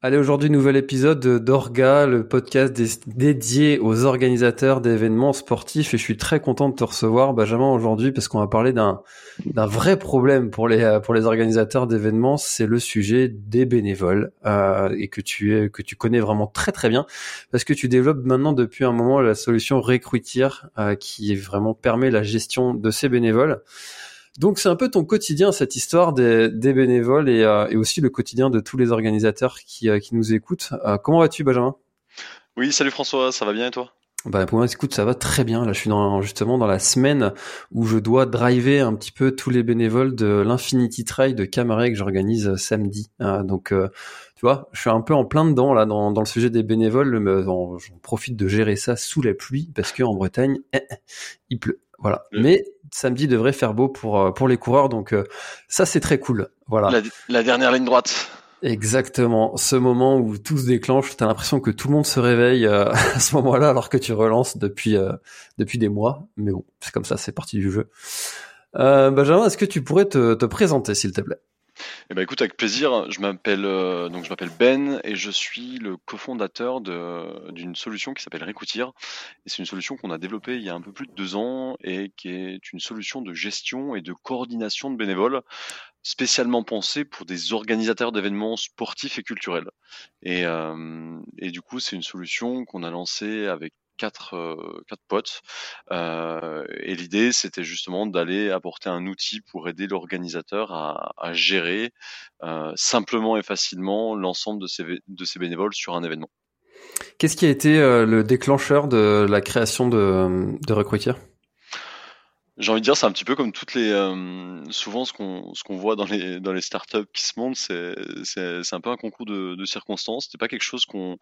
Allez, aujourd'hui, nouvel épisode d'Orga, le podcast dédié aux organisateurs d'événements sportifs. Et je suis très content de te recevoir, Benjamin, aujourd'hui, parce qu'on va parler d'un vrai problème pour les pour les organisateurs d'événements. C'est le sujet des bénévoles euh, et que tu es que tu connais vraiment très très bien, parce que tu développes maintenant depuis un moment la solution Recruiter, euh, qui vraiment permet la gestion de ces bénévoles. Donc c'est un peu ton quotidien cette histoire des, bénévoles euh, et, aussi le quotidien de tous les organisateurs qui, euh, nous écoutent. Euh, comment vas-tu Benjamin? Oui, salut François, ça va bien et toi? Bah pour moi, écoute, ça va très bien. Là, je suis dans, justement dans la semaine où je dois driver un petit peu tous les bénévoles de l'Infinity Trail de Camaret que j'organise samedi. donc, tu vois, je suis un peu en plein dedans là dans, le sujet des bénévoles. J'en profite de gérer ça sous la pluie parce qu'en Bretagne, eh, eh, il pleut. Voilà. Mais samedi devrait faire beau pour euh, pour les coureurs, donc euh, ça c'est très cool. Voilà. La, dernière ligne droite. Exactement. Ce moment où tout se déclenche, t'as l'impression que tout le monde se réveille euh, à ce moment-là, alors que tu relances depuis depuis des mois. Mais bon, c'est comme ça, c'est parti du jeu. Benjamin, est-ce que tu pourrais te, te présenter, s'il te plaît? Eh ben écoute, avec plaisir. Je m'appelle euh, donc je m'appelle Ben et je suis le cofondateur d'une solution qui s'appelle Recoutir. Et c'est une solution qu'on a développée il y a un peu plus de deux ans et qui est une solution de gestion et de coordination de bénévoles spécialement pensée pour des organisateurs d'événements sportifs et culturels. Et, euh, et du coup, c'est une solution qu'on a lancée avec quatre, euh, quatre potes. Euh, et l'idée, c'était justement d'aller apporter un outil pour aider l'organisateur à, gérer euh, simplement et facilement l'ensemble de ses, bénévoles sur un événement. Qu'est-ce qui a été le déclencheur de la création de, de j'ai envie de dire, c'est un petit peu comme toutes les. Euh, souvent, ce qu'on ce qu'on voit dans les dans les startups qui se montent, c'est c'est un peu un concours de, de circonstances. C'était pas quelque chose qu'on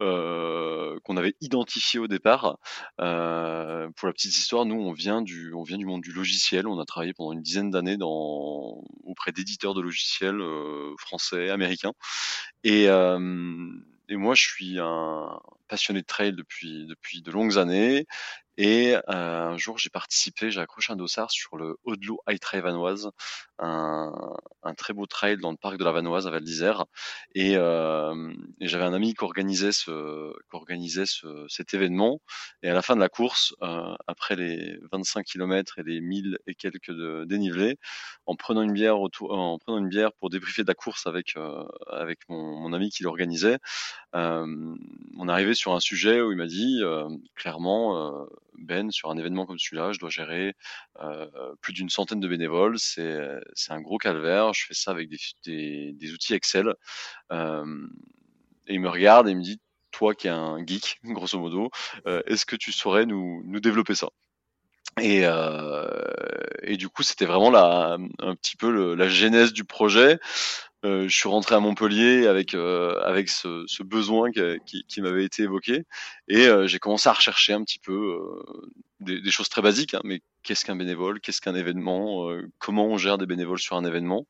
euh, qu'on avait identifié au départ. Euh, pour la petite histoire, nous, on vient du on vient du monde du logiciel. On a travaillé pendant une dizaine d'années dans auprès d'éditeurs de logiciels euh, français, américains, et euh, et moi, je suis un passionné de trail depuis depuis de longues années et euh, un jour, j'ai participé, j'ai accroché un dossard sur le Haut-de-Loup High Trail Vanoise, un, un, très beau trail dans le parc de la Vanoise à Val d'Isère. Et, euh, j'avais un ami qui organisait, ce, qui organisait ce, cet événement. Et à la fin de la course, euh, après les 25 km et les 1000 et quelques de dénivelés, en prenant une bière autour, en prenant une bière pour débriefer de la course avec euh, avec mon, mon, ami qui l'organisait, euh, on arrivait sur un sujet où il m'a dit euh, clairement ben, sur un événement comme celui-là, je dois gérer euh, plus d'une centaine de bénévoles. C'est, un gros calvaire. Je fais ça avec des, outils Excel. Euh, et il me regarde et il me dit, toi qui es un geek, grosso modo, euh, est-ce que tu saurais nous, développer ça? Et, du coup, c'était vraiment un petit peu la genèse du projet. Euh, je suis rentré à Montpellier avec euh, avec ce, besoin qui, m'avait été évoqué. Et euh, j'ai commencé à rechercher un petit peu des, des, choses très basiques, hein, mais qu'est-ce qu'un bénévole, qu'est-ce qu'un événement, comment on gère des bénévoles sur un événement?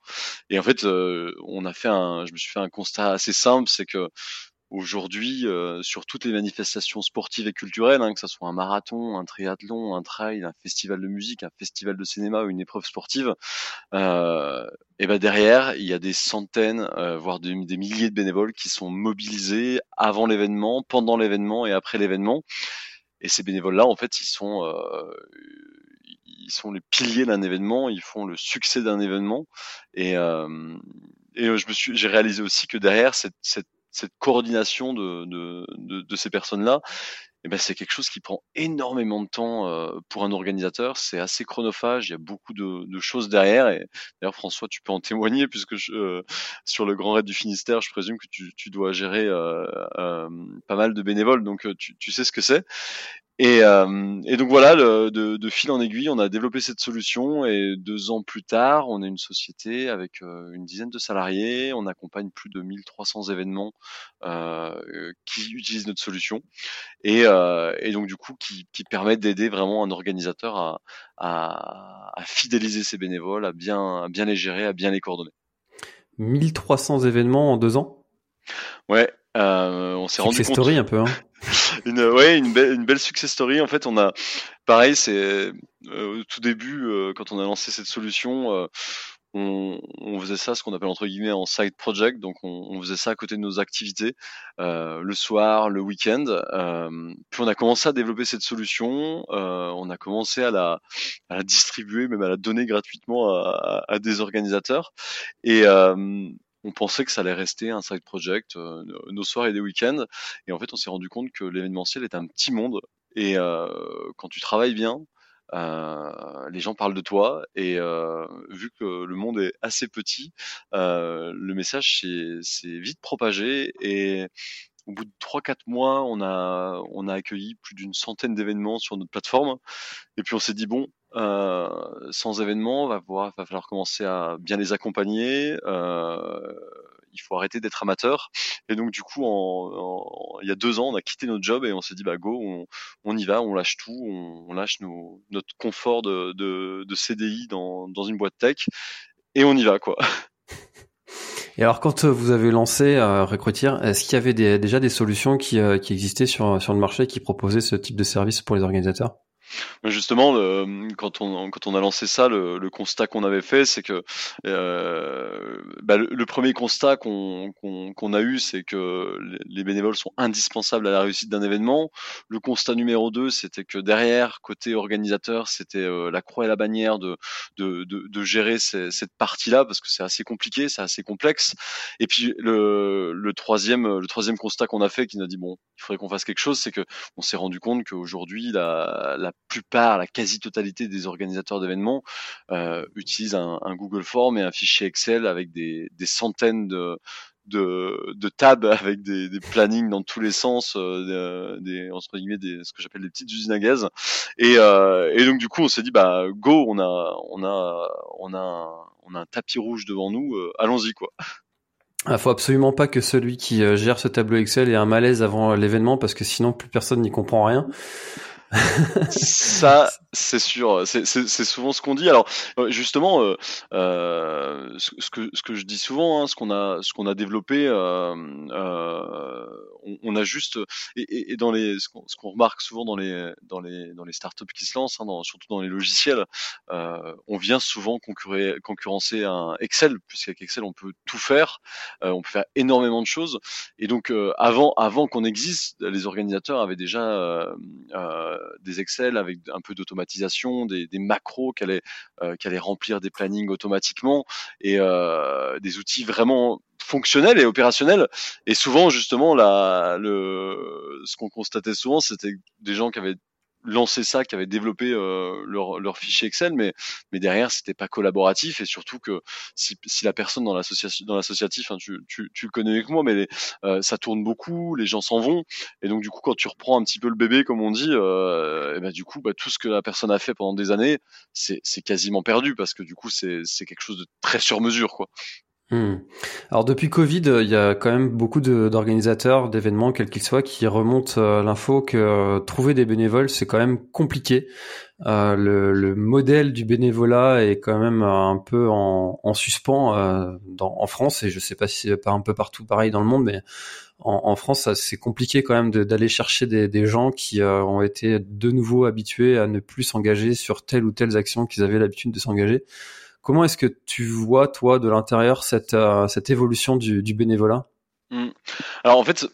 Et en fait, on a fait un, je me suis fait un constat assez simple, c'est que Aujourd'hui, euh, sur toutes les manifestations sportives et culturelles, hein, que ce soit un marathon, un triathlon, un trail, un festival de musique, un festival de cinéma ou une épreuve sportive, euh, et ben derrière, il y a des centaines, euh, voire des, milliers de bénévoles qui sont mobilisés avant l'événement, pendant l'événement et après l'événement. Et ces bénévoles-là, en fait, ils sont euh, ils sont les piliers d'un événement, ils font le succès d'un événement. Et, euh, et je me suis, j'ai réalisé aussi que derrière cette, cette cette coordination de, ces personnes-là, eh ben, c'est quelque chose qui prend énormément de temps euh, pour un organisateur. C'est assez chronophage. Il y a beaucoup de, choses derrière. Et d'ailleurs, François, tu peux en témoigner puisque euh, sur le Grand Raid du Finistère, je présume que tu, dois gérer euh, pas mal de bénévoles, donc tu sais ce que c'est. Et, euh, et, donc voilà, le, de, de, fil en aiguille, on a développé cette solution et deux ans plus tard, on est une société avec euh, une dizaine de salariés. On accompagne plus de 1300 événements euh, qui utilisent notre solution et, euh, et donc du coup qui, qui permettent d'aider vraiment un organisateur à, à, à, fidéliser ses bénévoles, à bien, à bien les gérer, à bien les coordonner. 1300 événements en deux ans? Ouais, euh, on s'est rendu compte. story un peu. Hein. une ouais une belle une belle success story en fait on a pareil c'est euh, au tout début euh, quand on a lancé cette solution euh, on, on, faisait ça, ce qu'on appelle entre guillemets en side project. Donc, on, on faisait ça à côté de nos activités, euh, le soir, le week-end. Euh, puis, on a commencé à développer cette solution. Euh, on a commencé à la, à la, distribuer, même à la donner gratuitement à, à des organisateurs. Et on pensait que ça allait rester un side project, euh, nos soirs et des week-ends. Et en fait, on s'est rendu compte que l'événementiel est un petit monde. Et euh, quand tu travailles bien, euh, les gens parlent de toi et euh, vu que le monde est assez petit, euh, le message s'est vite propagé et au bout de 3-4 mois, on a, on a accueilli plus d'une centaine d'événements sur notre plateforme. Et puis on s'est dit, bon, euh, sans événements, va, va falloir commencer à bien les accompagner. Euh, il faut arrêter d'être amateur. Et donc du coup, en, il y a deux ans, on a quitté notre job et on s'est dit bah go, on, on, y va, on lâche tout, on, lâche nos, notre confort de, de, de CDI dans, dans, une boîte tech et on y va quoi. Et alors, quand vous avez lancé euh, Recruiter, est-ce qu'il y avait des, déjà des solutions qui, euh, qui existaient sur, sur le marché qui proposaient ce type de service pour les organisateurs? Justement, quand, on, quand on a lancé ça, le, constat qu'on avait fait, c'est que euh, bah, le, premier constat qu'on a eu, c'est que les bénévoles sont indispensables à la réussite d'un événement. Le constat numéro deux, c'était que derrière, côté organisateur, c'était euh, la croix et la bannière de, de, de, gérer cette partie-là, parce que c'est assez compliqué, c'est assez complexe. Et puis le, le, troisième, le troisième constat qu'on a fait, qui nous a dit, bon, il faudrait qu'on fasse quelque chose, c'est que on s'est rendu compte qu'aujourd'hui, la plupart, la quasi-totalité des organisateurs d'événements euh, utilisent un, Google Form et un fichier Excel avec des, centaines de, de, tabs avec des, plannings dans tous les sens, euh, des, entre guillemets, des, ce que j'appelle des petites usines à gaz. Et, euh, et donc du coup, on s'est dit, bah go, on a, on a, on a, on a un tapis rouge devant nous, allons-y quoi. Il ah, faut absolument pas que celui qui gère ce tableau Excel ait un malaise avant l'événement parce que sinon plus personne n'y comprend rien ça, c'est sûr. C'est souvent ce qu'on dit. Alors, euh, justement, euh, euh, ce, que, ce que je dis souvent, hein, ce qu'on a, ce qu'on a développé, euh, euh on, on, a juste et, et dans les, ce qu'on remarque souvent dans les, dans les, dans les startups qui se lancent, hein, dans, surtout dans les logiciels, on vient souvent concurrer, concurrencer un Excel, puisqu'avec Excel on peut tout faire, on peut faire énormément de choses. Et donc, avant, avant qu'on existe, les organisateurs avaient déjà des Excel avec un peu d'automatisation, des, macros qui allaient, euh, qui allaient remplir des plannings automatiquement et euh, des outils vraiment fonctionnels et opérationnels. Et souvent, justement, la, le, ce qu'on constatait souvent, c'était des gens qui avaient lancé ça, qui avaient développé euh, leur, leur, fichier Excel, mais, mais derrière, c'était pas collaboratif et surtout que si, si la personne dans dans l'associatif, hein, tu, tu, tu, le connais avec moi, mais euh, ça tourne beaucoup, les gens s'en vont, et donc du coup, quand tu reprends un petit peu le bébé, comme on dit, euh, et ben, du coup, bah, tout ce que la personne a fait pendant des années, c'est, c'est quasiment perdu parce que du coup, c'est, c'est quelque chose de très sur mesure, quoi. Hmm. Alors depuis Covid, il y a quand même beaucoup d'organisateurs d'événements, quels qu'ils soient, qui remontent euh, l'info que euh, trouver des bénévoles, c'est quand même compliqué. Euh, le, le, modèle du bénévolat est quand même un peu en, en suspens euh, en France, et je sais pas si c'est pas un peu partout pareil dans le monde, mais en, en France, c'est compliqué quand même d'aller chercher des, des, gens qui ont été de nouveau habitués à ne plus s'engager sur telle ou telle action qu'ils avaient l'habitude de s'engager. Comment est-ce que tu vois, toi, de l'intérieur, cette, euh, évolution du, bénévolat? Mmh. Alors, en fait,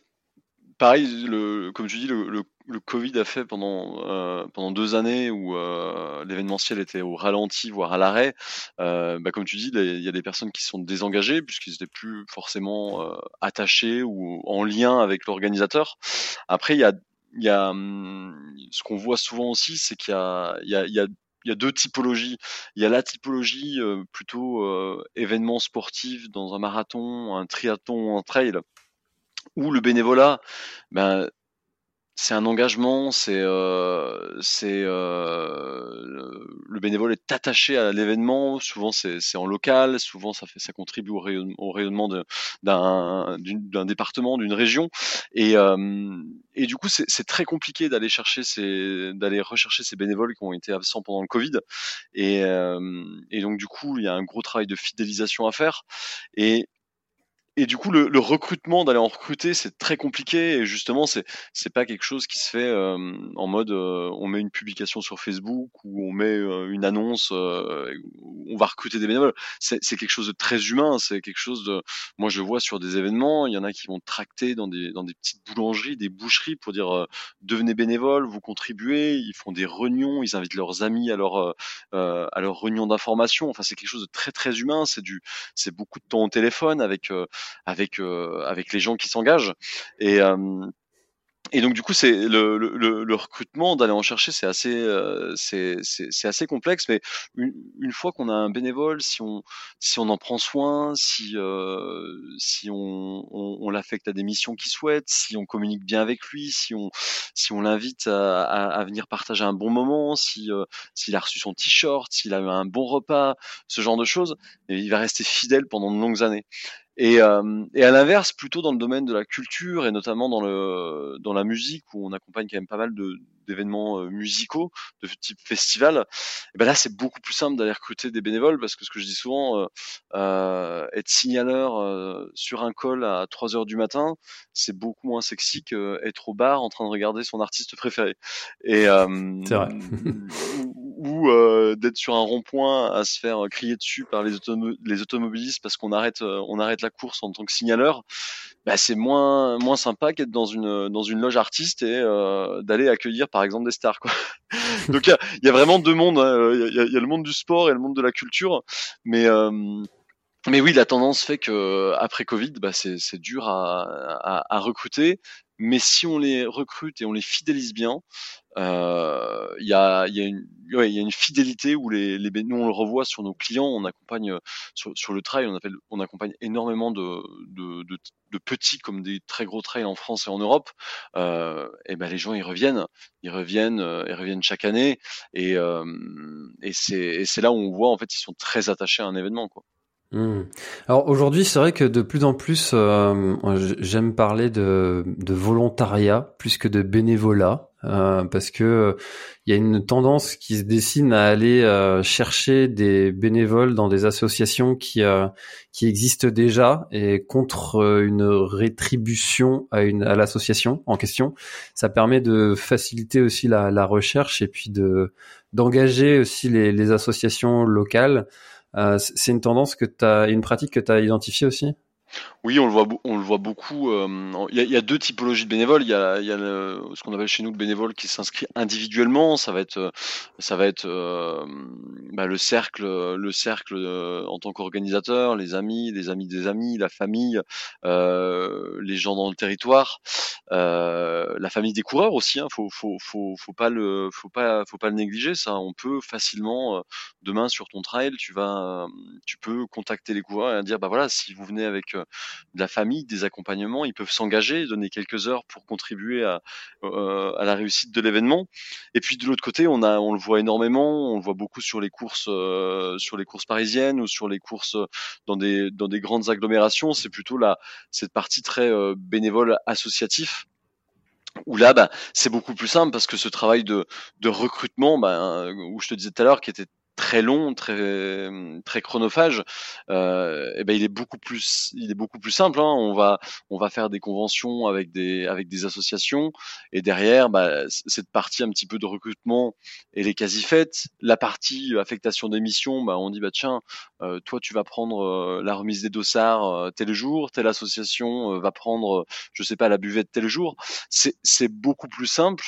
pareil, comme je dis, le, Covid a fait pendant, euh, deux années où euh, l'événementiel était au ralenti, voire à l'arrêt. Bah, comme tu dis, il y a des personnes qui sont désengagées puisqu'ils n'étaient plus forcément attachés ou en lien avec l'organisateur. Après, il y a, hum, ce qu'on voit souvent aussi, c'est qu'il y a, y a il y a deux typologies. Il y a la typologie euh, plutôt euh, événement sportif dans un marathon, un triathlon, un trail, où le bénévolat, ben, c'est un engagement, c'est euh, euh, le bénévole est attaché à l'événement. Souvent c'est en local, souvent ça fait ça contribue au rayonnement, au rayonnement d'un département, d'une région. Et euh, et du coup c'est très compliqué d'aller chercher d'aller rechercher ces bénévoles qui ont été absents pendant le Covid. Et et donc du coup il y a un gros travail de fidélisation à faire. Et et du coup, le, le recrutement, d'aller en recruter, c'est très compliqué. Et justement, c'est c'est pas quelque chose qui se fait euh, en mode euh, on met une publication sur Facebook ou on met euh, une annonce, où on va recruter des bénévoles. C'est quelque chose de très humain. C'est quelque chose de. Moi, je vois sur des événements, il y en a qui vont tracter dans des dans des petites boulangeries, des boucheries pour dire devenez bénévole, vous contribuez. Ils font des réunions, ils invitent leurs amis à leur à leur réunion d'information. Enfin, c'est quelque chose de très très humain. C'est du c'est beaucoup de temps au téléphone avec avec euh, avec les gens qui s'engagent et euh, et donc du coup, c'est le, recrutement d'aller en chercher, c'est assez, euh, c'est, assez complexe. Mais une, fois qu'on a un bénévole, si on, si on en prend soin, si, euh, si on, on, l'affecte à des missions qu'il souhaite, si on communique bien avec lui, si on, si on l'invite à, venir partager un bon moment, si, euh, s'il a reçu son t-shirt, s'il a eu un bon repas, ce genre de choses, il va rester fidèle pendant de longues années. Et, euh, et, à l'inverse, plutôt dans le domaine de la culture et notamment dans, le, dans la musique, où on accompagne quand même pas mal de, d'événements euh, musicaux de type festival, et ben là c'est beaucoup plus simple d'aller recruter des bénévoles parce que ce que je dis souvent, euh, euh être signaleur euh, sur un col à 3 heures du matin, c'est beaucoup moins sexy qu'être au bar en train de regarder son artiste préféré. Et vrai. ou, ou d'être sur un rond-point à se faire crier dessus par les, les automobilistes parce qu'on arrête on arrête la course en tant que signaleur bah, c'est moins moins sympa qu'être dans une dans une loge artiste et euh, d'aller accueillir par exemple des stars quoi. Donc il y a, y a, vraiment deux mondes, hein. il y, a, y, a, le monde du sport et le monde de la culture, mais euh, mais oui, la tendance fait que après Covid, bah, c'est dur à, à, à, recruter. Mais si on les recrute et on les fidélise bien, euh, il y, a, y, a une, ouais, y a une fidélité où les, les, nous on le revoit sur nos clients, on accompagne sur, sur le trail, on, appelle, on accompagne énormément de, de, de, de, petits comme des très gros trails en France et en Europe. Euh, et ben les gens ils reviennent, ils reviennent, euh, ils reviennent chaque année, et, euh, et c'est là où on voit en fait ils sont très attachés à un événement quoi. Mmh. Alors aujourd'hui, c'est vrai que de plus en plus, euh, j'aime parler de, volontariat plus que de bénévolat, euh, parce que il y a une tendance qui se dessine à aller euh, chercher des bénévoles dans des associations qui euh, qui existent déjà et contre une rétribution à l'association en question. Ça permet de faciliter aussi la, recherche et puis de d'engager aussi les associations locales. Euh, c'est une tendance que tu une pratique que tu as identifiée aussi? Oui, on le voit, on le voit beaucoup. Euh, il y, a, deux typologies de bénévoles. Il y a, ce qu'on appelle chez nous le bénévole qui s'inscrit individuellement. Ça va être, euh, ça va être euh, bah, le cercle, le cercle en tant qu'organisateur, les amis, les amis des amis, la famille, les gens dans le territoire, la famille des coureurs aussi. Hein. Faut, faut, pas le, faut pas, faut pas le négliger. Ça, on peut facilement demain sur ton trail, tu vas, tu peux contacter les coureurs et dire bah voilà, si vous venez avec de la famille, des accompagnements, ils peuvent s'engager, donner quelques heures pour contribuer à, euh, la réussite de l'événement. Et puis de l'autre côté, on le voit énormément, on le voit beaucoup sur les courses, euh, sur les courses parisiennes ou sur les courses dans des grandes agglomérations. C'est plutôt cette partie très euh, bénévole associatif où là, bah, c'est beaucoup plus simple parce que ce travail de, de recrutement, bah, où je te disais tout à l'heure, qui était très long, très très chronophage, euh, et eh ben il est beaucoup plus il est beaucoup plus simple. Hein. On va on va faire des conventions avec des avec des associations et derrière bah, cette partie un petit peu de recrutement elle est quasi faite. La partie affectation des missions, bah, on dit bah tiens euh, toi tu vas prendre euh, la remise des dossards euh, tel jour, telle association va prendre je sais pas la buvette tel jour. C'est c'est beaucoup plus simple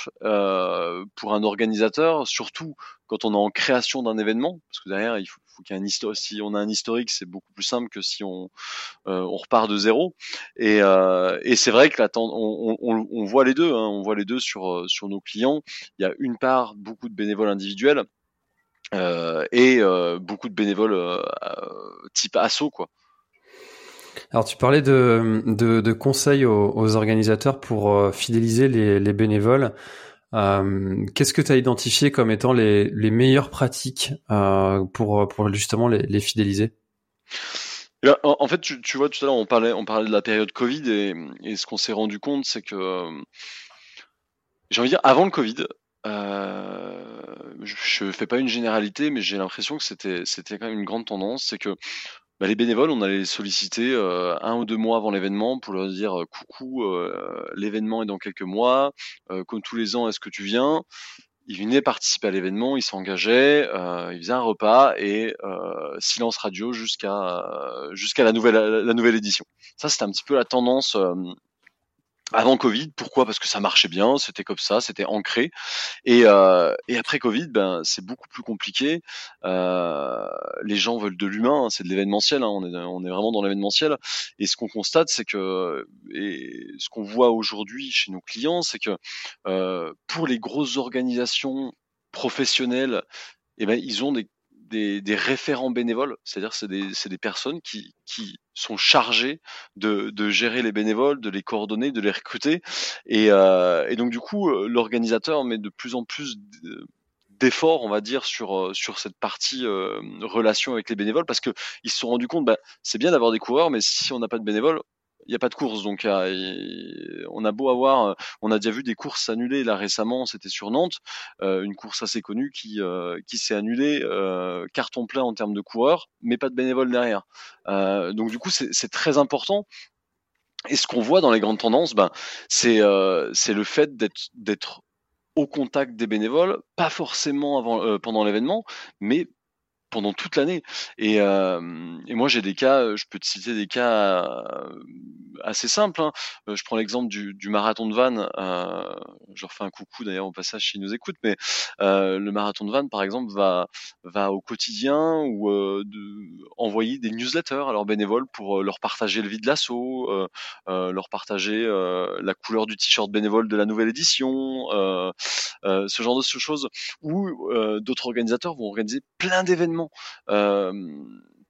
pour un organisateur, surtout quand on est en création d'un événement, parce que derrière, il faut, qu'il y ait un. Si on a un historique, c'est beaucoup plus simple que si on, euh, repart de zéro. Et, euh, c'est vrai que on, voit les deux. Hein, on voit les deux sur euh, sur nos clients. Il y a une part beaucoup de bénévoles individuels et beaucoup de bénévoles type asso, quoi. Alors tu parlais de, conseils aux, organisateurs pour fidéliser les bénévoles. Euh, qu'est-ce que tu as identifié comme étant les, les meilleures pratiques euh, pour, pour justement les, les fidéliser? Eh ben, en, fait, tu, tu, vois, tout à l'heure, on parlait, on parlait de la période Covid et, et ce qu'on s'est rendu compte, c'est que, euh, j'ai envie de dire, avant le Covid, euh, je, je fais pas une généralité, mais j'ai l'impression que c'était, c'était quand même une grande tendance, c'est que bah, les bénévoles, on allait les solliciter euh, un ou deux mois avant l'événement pour leur dire euh, coucou, euh, l'événement est dans quelques mois, comme tous les ans, est-ce que tu viens? Ils venaient participer à l'événement, ils s'engageaient, ils faisaient un repas et silence radio jusqu'à jusqu'à la nouvelle la nouvelle édition. Ça, c'était un petit peu la tendance avant Covid. Pourquoi? Parce que ça marchait bien, c'était comme ça, c'était ancré. Et, euh, et après Covid, ben c'est beaucoup plus compliqué. Euh, les gens veulent de l'humain, hein, c'est de l'événementiel. Hein, on, est, on est vraiment dans l'événementiel. Et ce qu'on constate, c'est que et ce qu'on voit aujourd'hui chez nos clients, c'est que euh, pour les grosses organisations professionnelles, eh ben, ils ont des des, référents bénévoles, c'est-à-dire c'est des, personnes qui, sont chargées de, gérer les bénévoles, de les coordonner, de les recruter. Et, euh, donc du coup, euh, l'organisateur met de plus en plus d'efforts, on va dire, sur, euh, cette partie euh, relation avec les bénévoles, parce qu'ils se sont rendus compte, bah, c'est bien d'avoir des coureurs, mais si on n'a pas de bénévoles, il n'y a pas de course. Donc, euh, on a beau avoir, euh, on a déjà vu des courses annulées là récemment. C'était sur Nantes, euh, une course assez connue qui qui s'est annulée, carton plein en termes de coureurs, mais pas de bénévoles derrière. donc, du coup, c'est très important. Et ce qu'on voit dans les grandes tendances, ben, c'est c'est le fait d'être d'être au contact des bénévoles, pas forcément avant, pendant l'événement, mais pendant toute l'année. Et, euh, moi, j'ai des cas, euh, je peux te citer des cas euh, assez simples. Hein. Je prends l'exemple du, marathon de Vannes. Euh, je leur fais un coucou d'ailleurs au passage s'ils nous écoutent, mais euh, le marathon de Vannes, par exemple, va, va au quotidien ou de, envoyer des newsletters à leurs bénévoles pour leur partager le vide l'assaut, leur partager la couleur du t-shirt bénévole de la nouvelle édition, ce genre de choses. Ou d'autres organisateurs vont organiser plein d'événements euh,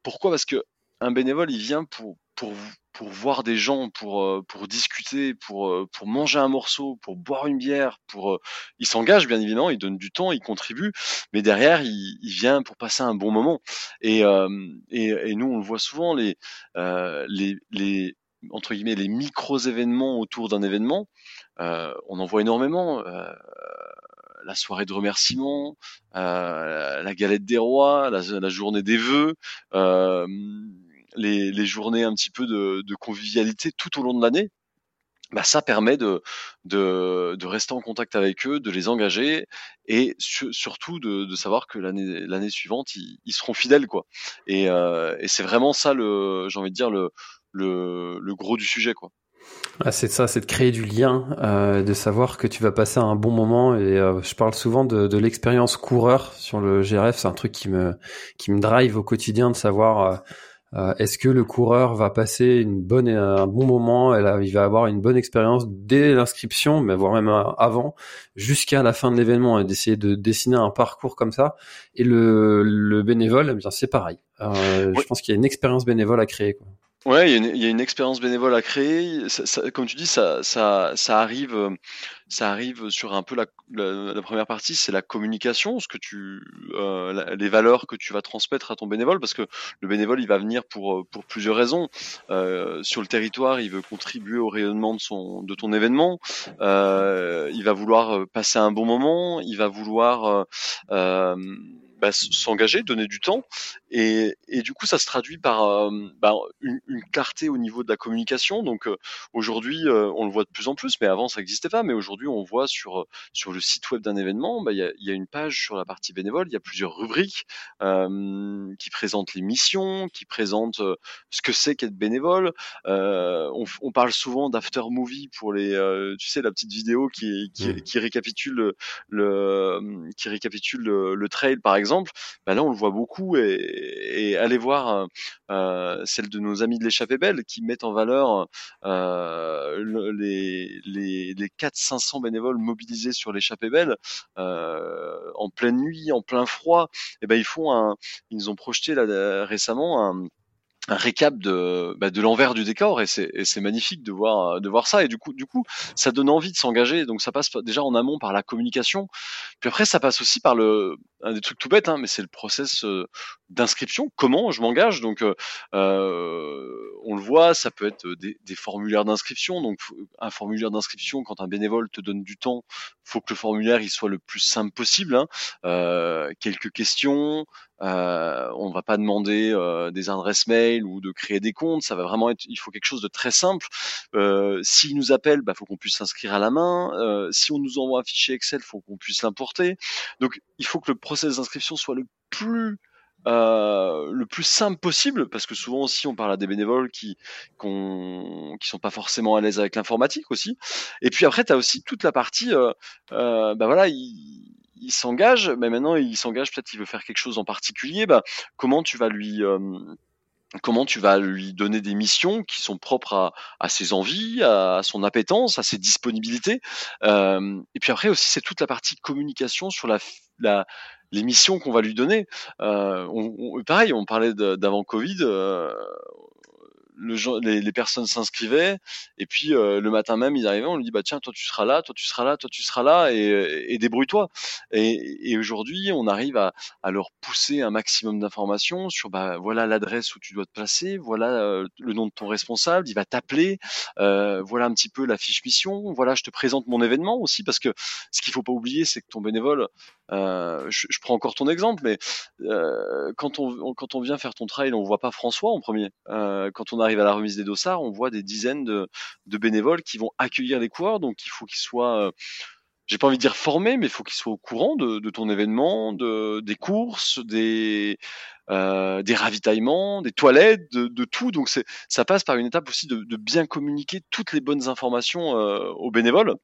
pourquoi? Parce que un bénévole, il vient pour pour pour voir des gens, pour euh, pour discuter, pour euh, pour manger un morceau, pour boire une bière, pour il s'engage bien évidemment, il donne du temps, il contribue, mais derrière il, vient pour passer un bon moment. Et, et, nous on le voit souvent les les les entre guillemets les micros événements autour d'un événement, on en voit énormément la soirée de remerciement, euh, la galette des rois, la, journée des vœux, euh, les, journées un petit peu de, convivialité tout au long de l'année. Bah, ça permet de, de, rester en contact avec eux, de les engager et surtout de, savoir que l'année suivante ils, seront fidèles quoi. Et, euh, et c'est vraiment ça j'ai envie de dire le, le, le gros du sujet quoi. Ah, c'est ça, c'est de créer du lien, euh, de savoir que tu vas passer un bon moment. Et euh, je parle souvent de, de l'expérience coureur sur le GRF. C'est un truc qui me qui me drive au quotidien de savoir euh, euh est-ce que le coureur va passer une bonne un bon moment? il va avoir une bonne expérience dès l'inscription, mais voire même avant, jusqu'à la fin de l'événement, et d'essayer de dessiner un parcours comme ça. Et le, le bénévole, eh bien c'est pareil. Je pense qu'il y a une expérience bénévole à créer. Quoi. Ouais, il y, a une expérience bénévole à créer. Ça, comme tu dis, ça, ça, ça arrive, ça arrive sur un peu la, la, première partie, c'est la communication, ce que tu, euh, les valeurs que tu vas transmettre à ton bénévole, parce que le bénévole, il va venir pour pour plusieurs raisons. Euh, sur le territoire, il veut contribuer au rayonnement de son, de ton événement. Euh, il va vouloir passer un bon moment. Il va vouloir euh, bah, s'engager, donner du temps, et, et, du coup ça se traduit par euh, bah, une, une, clarté au niveau de la communication. Donc euh, aujourd'hui euh, on le voit de plus en plus, mais avant ça n'existait pas. Mais aujourd'hui on voit sur sur le site web d'un événement, bah, il y, a, y, a, une page sur la partie bénévole, il y a plusieurs rubriques qui présentent les missions, qui présentent ce que c'est qu'être bénévole. On, on, parle souvent d'after movie pour les, tu sais la petite vidéo qui, qui, mmh. qui récapitule le, le, qui récapitule le, le trail par exemple bah là on le voit beaucoup et, allez voir euh, euh, celle de nos amis de l'échappée belle qui mettent en valeur euh, les, les, les 400-500 bénévoles mobilisés sur l'échappée belle en pleine nuit, en plein froid. Et ben ils font ils ont projeté là, récemment un un récap de, bah, de l'envers du décor et c'est magnifique de voir de voir ça et du coup du coup ça donne envie de s'engager donc ça passe déjà en amont par la communication puis après ça passe aussi par le un des trucs tout bêtes, hein, mais c'est le process euh, d'inscription. Comment je m'engage? Donc, euh, euh, on le voit, ça peut être des, des formulaires d'inscription. Donc, un formulaire d'inscription, quand un bénévole te donne du temps, faut que le formulaire il soit le plus simple possible. Hein. Euh, quelques questions. Euh, on va pas demander euh, des adresses mail ou de créer des comptes. Ça va vraiment être. Il faut quelque chose de très simple. Euh, S'il nous appelle, bah, faut qu'on puisse s'inscrire à la main. Euh, si on nous envoie un fichier Excel, faut qu'on puisse l'importer. Donc, il faut que le process d'inscription soit le plus euh, le plus simple possible, parce que souvent aussi on parle à des bénévoles qui qu qui sont pas forcément à l'aise avec l'informatique aussi. Et puis après, tu as aussi toute la partie, euh, euh, bah voilà, il, il s'engage, mais maintenant il s'engage peut-être qu'il veut faire quelque chose en particulier. Bah, comment tu vas lui comment tu vas lui donner des missions qui sont propres à, à ses envies, à, son appétence, à ses disponibilités. Euh, et puis après aussi, c'est toute la partie communication sur la, la les missions qu'on va lui donner. Euh, on, on, pareil, on parlait d'avant Covid. Euh, le, les, personnes s'inscrivaient et puis euh, le matin même ils arrivaient on lui dit bah tiens toi tu seras là toi tu seras là toi tu seras là et, et débrouille-toi. Et, aujourd'hui on arrive à, leur pousser un maximum d'informations sur bah voilà l'adresse où tu dois te placer voilà euh, le nom de ton responsable il va t'appeler euh, voilà un petit peu la fiche mission voilà je te présente mon événement aussi parce que ce qu'il faut pas oublier c'est que ton bénévole je, prends encore ton exemple mais quand on quand on vient faire ton trail on voit pas François en premier quand on arrive à la remise des dossards, on voit des dizaines de, bénévoles qui vont accueillir les coureurs. Donc il faut qu'ils soient, euh, j'ai pas envie de dire formés, mais il faut qu'ils soient au courant de, ton événement, de, des courses, des, euh, des ravitaillements, des toilettes, de, tout. Donc ça passe par une étape aussi de, bien communiquer toutes les bonnes informations euh, aux bénévoles.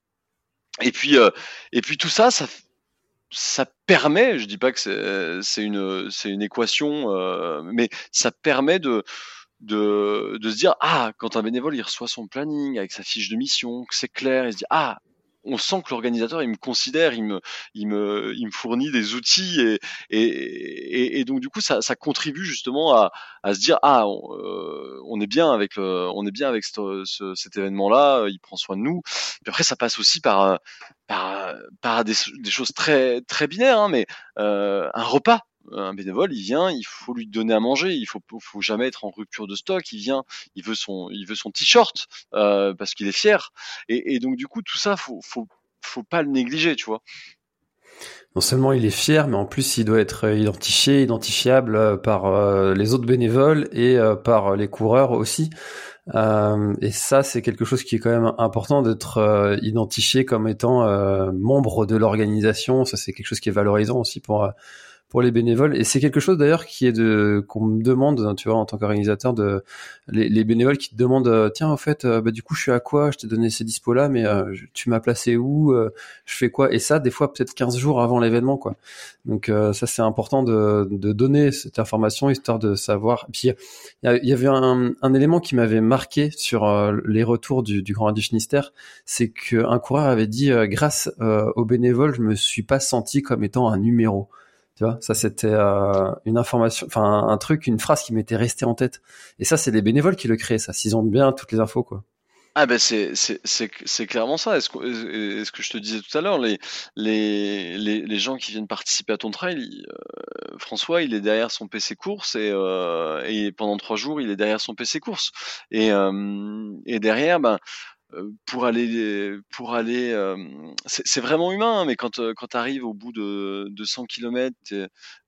Et puis, euh, et puis tout ça, ça, permet, je dis pas que c'est une, une équation, mais ça permet de, de, de se dire ah quand un bénévole il reçoit son planning avec sa fiche de mission que c'est clair il se dit ah on sent que l'organisateur il me considère il me il me il me fournit des outils et et, et, donc du coup ça, ça contribue justement à, à se dire ah on, euh, est bien avec le, on est bien avec ce, ce, cet événement là il prend soin de nous. Puis après ça passe aussi par par, par des, des choses très très binaires hein, mais euh, un repas un bénévole, il vient, il faut lui donner à manger, il faut, faut jamais être en rupture de stock. Il vient, il veut son, il veut son t-shirt euh, parce qu'il est fier. Et, et, donc du coup, tout ça, faut, faut, faut pas le négliger, tu vois. Non seulement il est fier, mais en plus il doit être identifié, identifiable euh, par euh, les autres bénévoles et euh, par les coureurs aussi. Euh, et ça, c'est quelque chose qui est quand même important d'être euh, identifié comme étant euh, membre de l'organisation. Ça, c'est quelque chose qui est valorisant aussi pour pour les bénévoles. Et c'est quelque chose d'ailleurs qui est de qu'on me demande, tu vois, en tant qu'organisateur, de les, les, bénévoles qui te demandent, euh, tiens, en fait, euh, bah, du coup, je suis à quoi? Je t'ai donné ces dispos là, mais euh, tu m'as placé où? Je fais quoi Et ça, des fois, peut-être 15 jours avant l'événement, quoi. Donc ça, c'est important de, de donner cette information histoire de savoir. Puis il y, avait un, un, élément qui m'avait marqué sur les retours du, du Grand Raid du Finistère, c'est qu'un coureur avait dit, grâce aux bénévoles, je me suis pas senti comme étant un numéro. Tu vois, ça c'était euh, une information, enfin un truc, une phrase qui m'était restée en tête. Et ça, c'est les bénévoles qui le créent, ça, s'ils ont bien toutes les infos, quoi. Ah ben c'est c'est clairement ça. Est-ce que, est que je te disais tout à l'heure, les, les, les, les, gens qui viennent participer à ton trail, euh, François, il est derrière son PC course et, euh, et pendant trois jours, il est derrière son PC course. Et, et derrière, ben pour aller pour aller euh, c'est vraiment humain hein, mais quand euh, quand tu arrives au bout de, de 100 km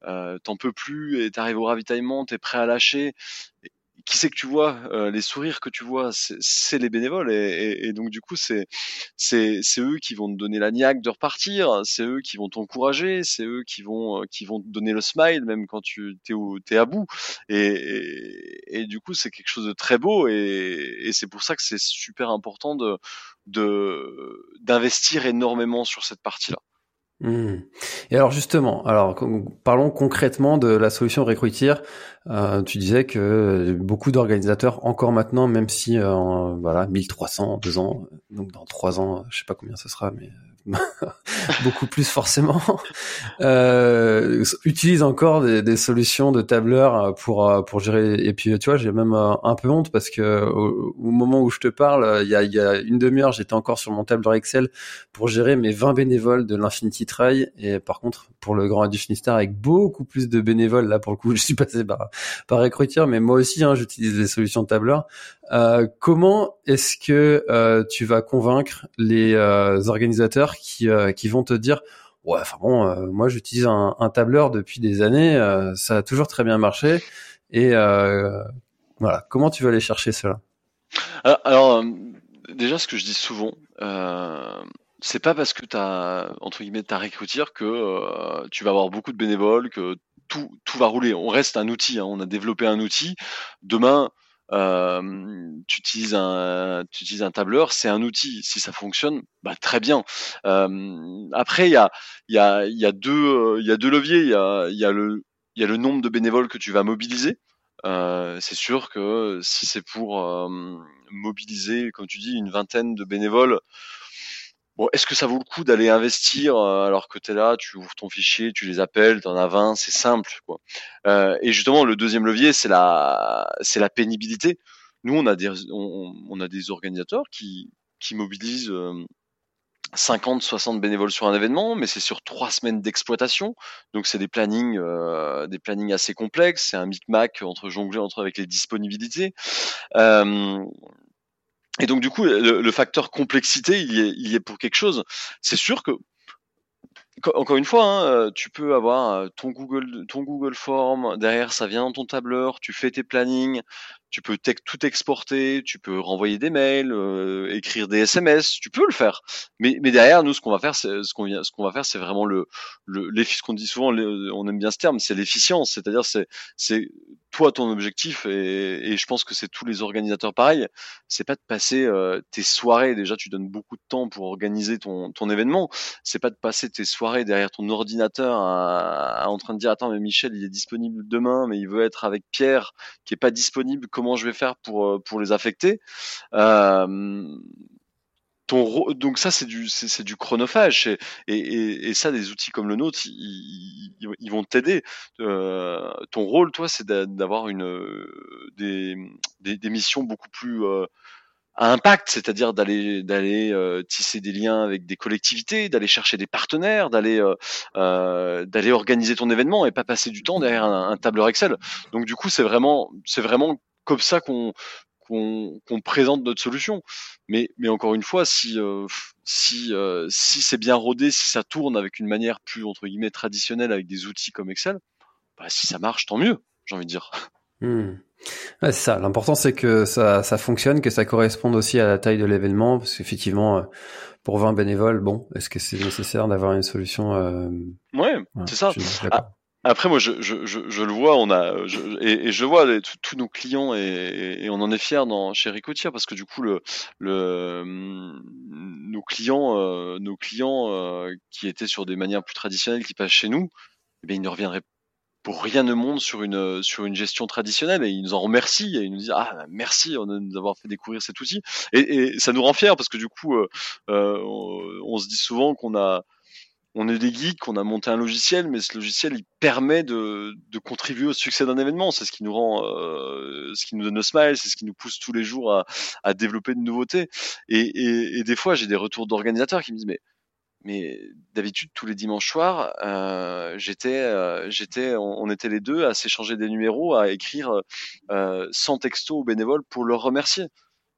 euh, t'en peux plus et tu arrives au ravitaillement tu es prêt à lâcher qui c'est que tu vois euh, Les sourires que tu vois, c'est les bénévoles, et, et, et donc du coup, c'est eux qui vont te donner la niaque de repartir, c'est eux qui vont t'encourager, c'est eux qui vont qui vont te donner le smile même quand tu t'es es à bout, et, et du coup, c'est quelque chose de très beau, et, c'est pour ça que c'est super important de d'investir énormément sur cette partie-là. Mmh. Et alors justement, alors parlons concrètement de la solution Recruitier. Euh, tu disais que beaucoup d'organisateurs, encore maintenant, même si euh, voilà 1300, deux ans, donc dans trois ans, je sais pas combien ce sera, mais beaucoup plus forcément, euh, utilisent encore des, des, solutions de tableur pour pour gérer. Et puis tu vois, j'ai même un peu honte parce que au, moment où je te parle, il y a, il y a une demi-heure, j'étais encore sur mon tableur Excel pour gérer mes 20 bénévoles de l'Infinity Trail. Et par contre, pour le Grand du Finistère, avec beaucoup plus de bénévoles, là pour le coup, je suis passé par par recruteur, mais moi aussi, hein, j'utilise des solutions de tableur. Euh, comment est-ce que euh, tu vas convaincre les euh, qui, qui vont te dire ouais, enfin bon, moi j'utilise un, tableur depuis des années, ça a toujours très bien marché, et voilà, comment tu vas aller chercher cela? Alors, déjà, ce que je dis souvent, c'est pas parce que tu as entre guillemets ta recruteur que tu vas avoir beaucoup de bénévoles, que tout, tout va rouler. On reste un outil, hein. on a développé un outil. Demain, euh, tu utilises un, tu utilises un tableur, c'est un outil. Si ça fonctionne, bah très bien. Euh, après, il y a, il y a, il y a deux, il y a deux leviers. Il y a, il y a le, il y a le nombre de bénévoles que tu vas mobiliser. Euh, c'est sûr que si c'est pour euh, mobiliser, comme tu dis, une vingtaine de bénévoles, Est-ce que ça vaut le coup d'aller investir euh, alors que tu es là, tu ouvres ton fichier, tu les appelles, tu en as 20, c'est simple. Euh, et justement, le deuxième levier, c'est la la pénibilité. Nous, on a des on, a des organisateurs qui qui mobilisent 50, euh, 60 bénévoles sur un événement, mais c'est sur trois semaines d'exploitation. Donc c'est des plannings, des plannings assez complexes. C'est un micmac entre jongler entre avec les disponibilités. Et donc du coup, le, facteur complexité, il y, est, il est pour quelque chose. C'est sûr que encore une fois, hein, euh, tu peux avoir euh, ton Google, ton Google Form derrière, ça vient dans ton tableur, tu fais tes plannings, tu peux tout exporter, tu peux renvoyer des mails, euh, écrire des SMS, tu peux le faire. Mais, mais derrière, nous, ce qu'on va faire, c'est ce qu'on ce qu'on va faire, c'est vraiment le, le ce qu'on dit souvent, on aime bien ce terme, c'est l'efficience. C'est-à-dire, c'est, c'est toi ton objectif et, et je pense que c'est tous les organisateurs pareil. C'est pas de passer euh, tes soirées. Déjà, tu donnes beaucoup de temps pour organiser ton, ton événement. C'est pas de passer tes soirées derrière ton ordinateur à, en train de dire attends mais Michel il est disponible demain mais il veut être avec Pierre qui est pas disponible comment je vais faire pour, euh, pour les affecter. Euh, ton, donc ça c'est du c'est du chronophage et, et, ça des outils comme le nôtre ils, vont t'aider euh, ton rôle toi c'est d'avoir une des, des, missions beaucoup plus à impact, c'est-à-dire d'aller d'aller tisser des liens avec des collectivités, d'aller chercher des partenaires, d'aller d'aller organiser ton événement et pas passer du temps derrière un, un tableur Excel. Donc du coup, c'est vraiment c'est vraiment comme ça qu'on qu'on présente notre solution. Mais, mais encore une fois, si, euh, si, euh, si c'est bien rodé, si ça tourne avec une manière plus entre guillemets traditionnelle avec des outils comme Excel, bah, si ça marche, tant mieux, j'ai envie de dire. Hmm. c'est ça. L'important c'est que ça, ça fonctionne, que ça corresponde aussi à la taille de l'événement, parce qu'effectivement, euh, pour 20 bénévoles, bon, est-ce que c'est nécessaire d'avoir une solution euh... Ouais, c'est ça. Après, moi, je, je, je, le vois, on a, je, et, je vois tous nos clients et, et, on en est fiers dans, chez Ricotier parce que du coup, le, le, nos clients, euh, nos clients euh, qui étaient sur des manières plus traditionnelles qui passent chez nous, eh ils ne reviendraient pour rien au monde sur une sur une gestion traditionnelle et ils nous en remercient et ils nous disent ah merci de nous avoir fait découvrir cet outil. Et, et ça nous rend fiers parce que du coup euh, euh on, on, se dit souvent qu'on a on est des geeks, on a monté un logiciel, mais ce logiciel il permet de, contribuer au succès d'un événement. C'est ce qui nous rend, euh, ce qui nous donne le smile, c'est ce qui nous pousse tous les jours à, à développer de nouveautés. Et, et, des fois, j'ai des retours d'organisateurs qui me disent mais mais d'habitude tous les dimanches soirs, euh, j'étais, euh, j'étais, on, était les deux à s'échanger des numéros, à écrire euh, 100 textos aux bénévoles pour leur remercier.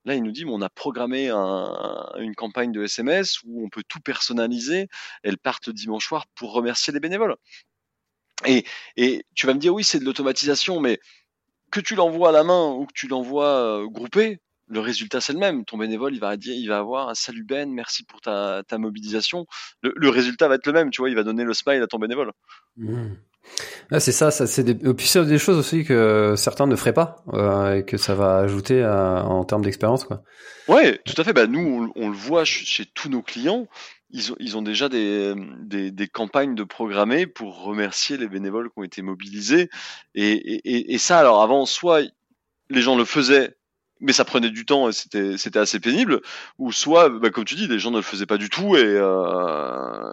Là, il nous dit, on a programmé une campagne de SMS où on peut tout personnaliser. Elles partent dimanche soir pour remercier les bénévoles. Et, tu vas me dire, oui, c'est de l'automatisation, mais que tu l'envoies à la main ou que tu l'envoies euh, groupé, le résultat c'est le même. Ton bénévole, il va dire, il va avoir un salut Ben, merci pour ta, ta mobilisation. Le, résultat va être le même, tu vois, il va donner le smile à ton bénévole. Mmh. Ah, c'est ça, ça c'est des... puis c'est des choses aussi que certains ne feraient pas euh, et que ça va ajouter en termes d'expérience quoi. Ouais, tout à fait. Bah nous on, le voit chez, tous nos clients, ils ont, ils ont déjà des, des, des, campagnes de programmées pour remercier les bénévoles qui ont été mobilisés et, et, et ça alors avant soit les gens le faisaient mais ça prenait du temps et c'était c'était assez pénible ou soit bah, comme tu dis les gens ne le faisaient pas du tout et euh,